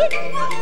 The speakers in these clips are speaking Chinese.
Woo!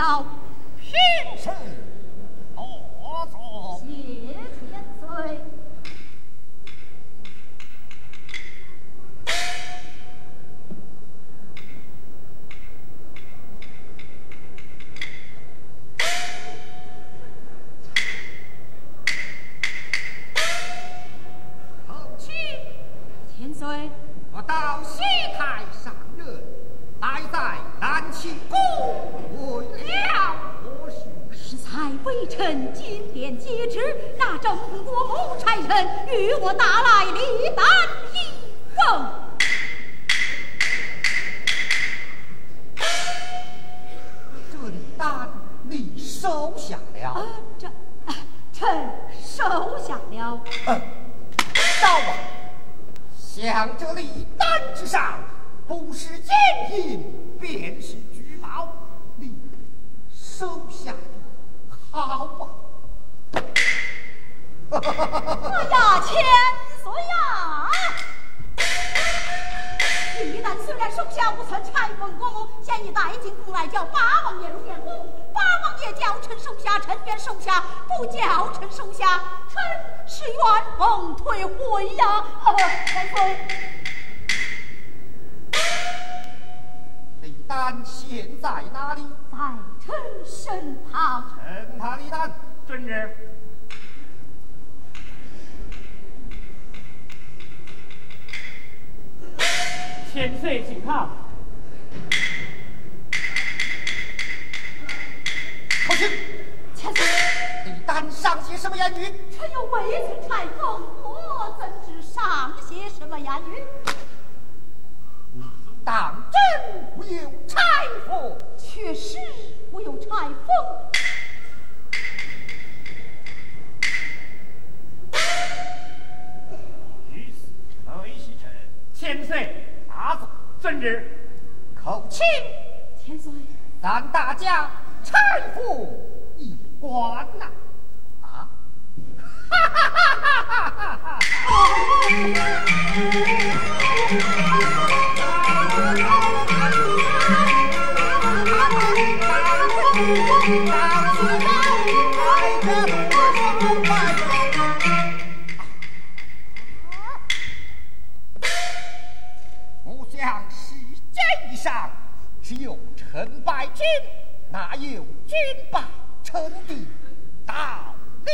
到平生谢天？去天尊，我到西台上任，来在南清宫。臣金殿接旨，那正国谋差人与我打来李丹一封。这李丹你收下了？啊，这臣收下了。赵、啊、王，想这李丹之上，不是奸银，便是带进宫来，叫八王爷入殿宫。八王爷叫臣收下，臣便收下；不叫臣收下，臣是冤枉退回呀！千岁，李丹现在哪里？在臣身旁。臣他李丹，遵旨。千岁，请看。口请。千岁，李丹上写什么言语？臣又未曾拆封，我怎知上写什么言语？当真无有拆封？确实无有拆封。于此，雷西臣，千岁。大佐，遵旨。口请千岁，咱大家太傅一关呐！啊！哈哈哈哈哈哈！只有成败君，哪有君败臣的道理？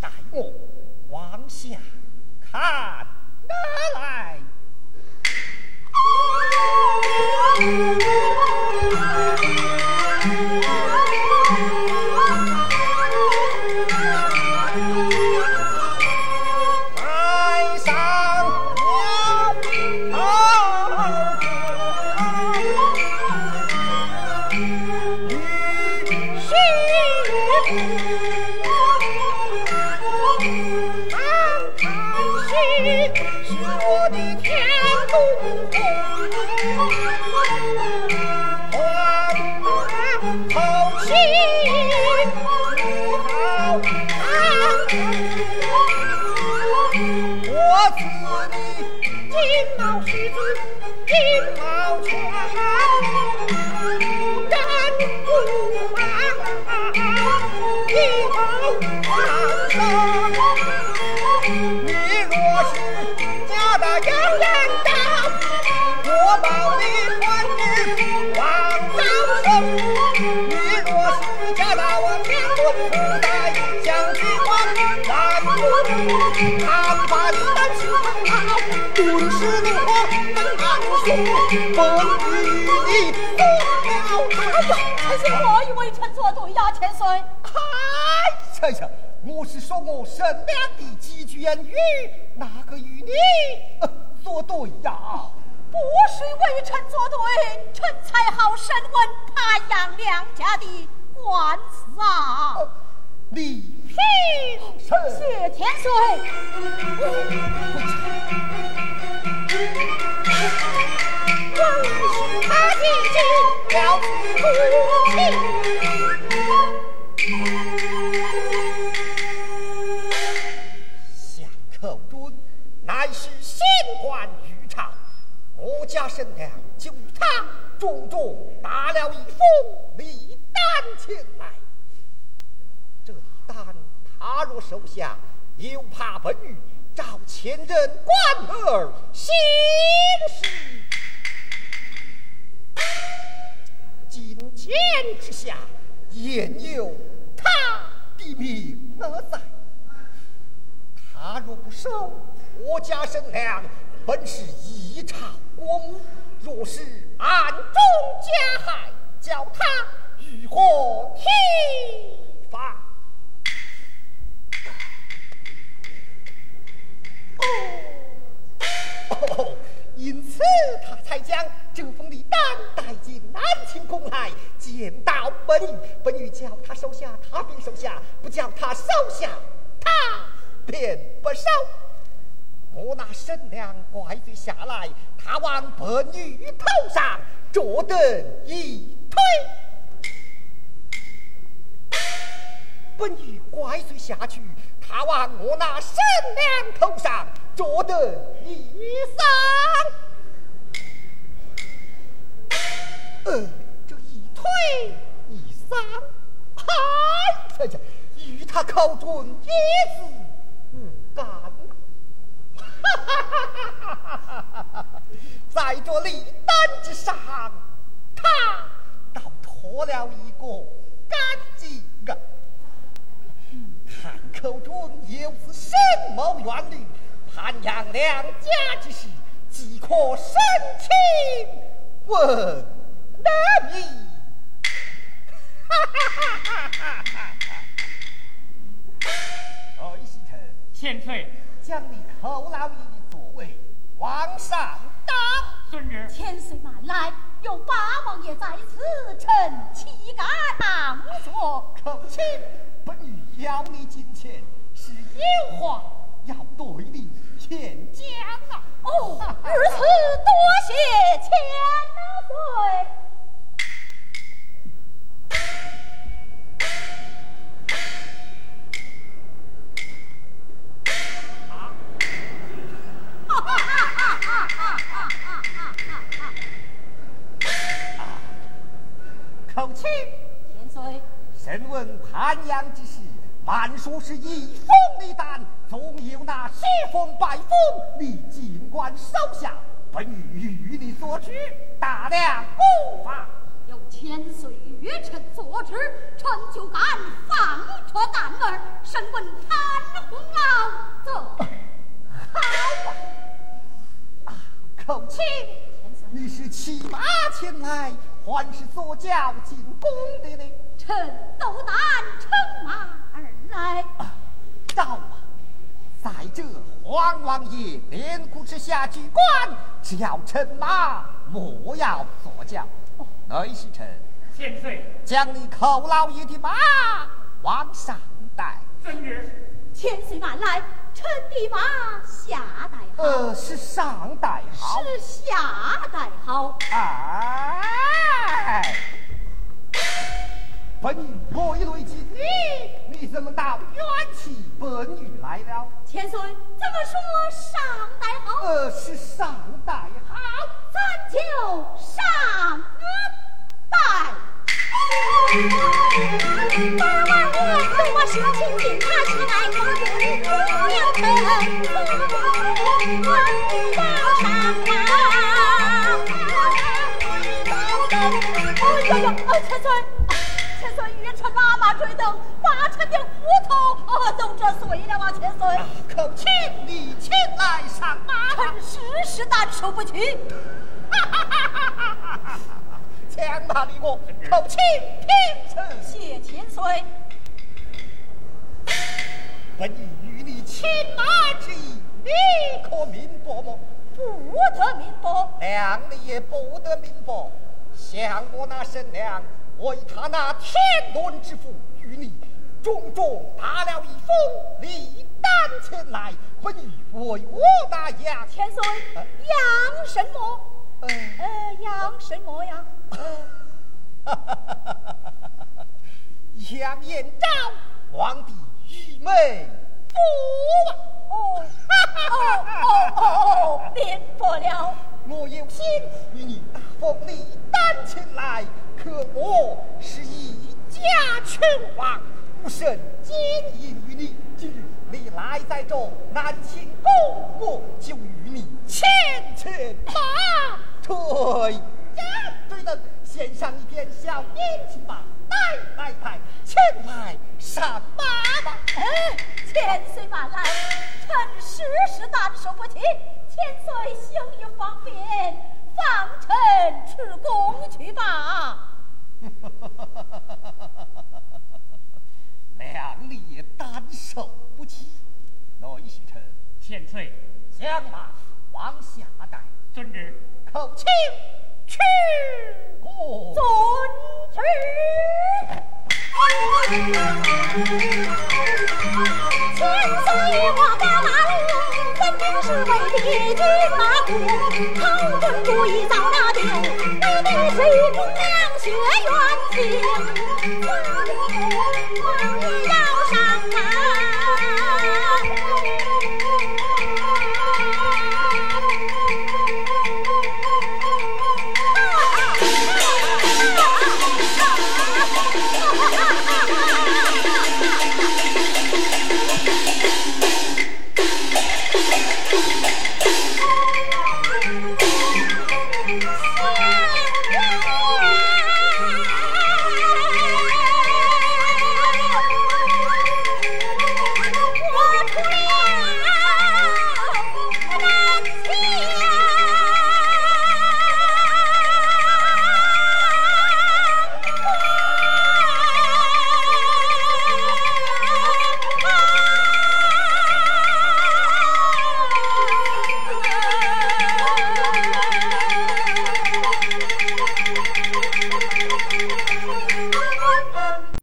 待我往下看哪来。滚，看，这是何以为臣作对呀，千岁？嗨，呀呀，我是说我身边的几句言语，哪个与你、作、对呀？不是为臣作对，臣才好审问，潘扬两家的官司啊。李飞，谢天水。儿行事。今天之下，焉有他的命何在？他若不收，我家生粮本是一场国，若是暗中加害，叫他如何体罚？哦。因此他才将这封的单带进南清宫来，见到本本女叫他收下，他便收下，不叫他收下，他便不收。我那婶娘怪罪下来，他往本女头上着的一推。本女怪罪下去，他往我那婶娘头上。着得一伤。呃，这一推一搡，嗨，这与他口中一字无干。哈哈哈哈哈哈！在这礼单之上，他倒脱了一个干净啊！他口中有此深谋远虑，汉阳两家之事，即可申请问难矣。哈！哎，西臣，千岁。将你寇老爷的座位往上当。遵旨。千岁慢来，有八王爷在此，臣岂敢当坐？口亲，本女邀你进前，是有话要对你劝讲啊。哦，如此多谢千岁。放脱胆儿，身问潘洪老走好啊！口卿，你是骑马前来？还是坐轿进宫的呢？臣斗胆乘马而来。到啊，在这皇王爷连谷之下举官，只要乘马，莫要坐轿。内侍臣，千岁，将你寇老爷的马往上带。遵旨。千岁万来，臣的马下代好。呃，是上带好。是下带好。哎，本女我一对金你，你怎么到冤气本女来了？千岁怎么说上带好？呃，是上带好，咱就上带。八万我和我说情定，他是爱我的姑娘臣，我到上啊！哎呦呦，哦，千岁，千岁，玉臣妈妈追等，把臣的骨头都折碎了啊！千岁，口请你前来上马，臣实实难受不起。哈哈哈哈哈哈！将马离我，叩请平臣。谢千岁。本意与你亲马之意，你可明白么？不得明白。娘你也不得明白。像我那神娘，为他那天伦之福，与你重重打了一封礼单前来，本欲为我那杨千岁，杨什么？呃，杨什么呀？哈哈哈哈哈！杨延昭，皇帝愚昧不啊！哦，哦哦哦哦，明白了。我有心与你大封礼单前来，可我是一家拳王，不甚奸淫于你。今日你来在这南清宫，我就与你牵牵马推呀对的。献上一片小年轻吧，来来来，前来上马吧！哎，千岁慢来，臣时时难受不起。千岁行一方便，放臣出宫去吧。两里单受不起，内侍臣，千岁，将马往下带。遵旨。口请。去过，遵旨。千岁我把马路，分明是为敌军马虎。讨军主意遭拿定，你的水姑娘血缘情。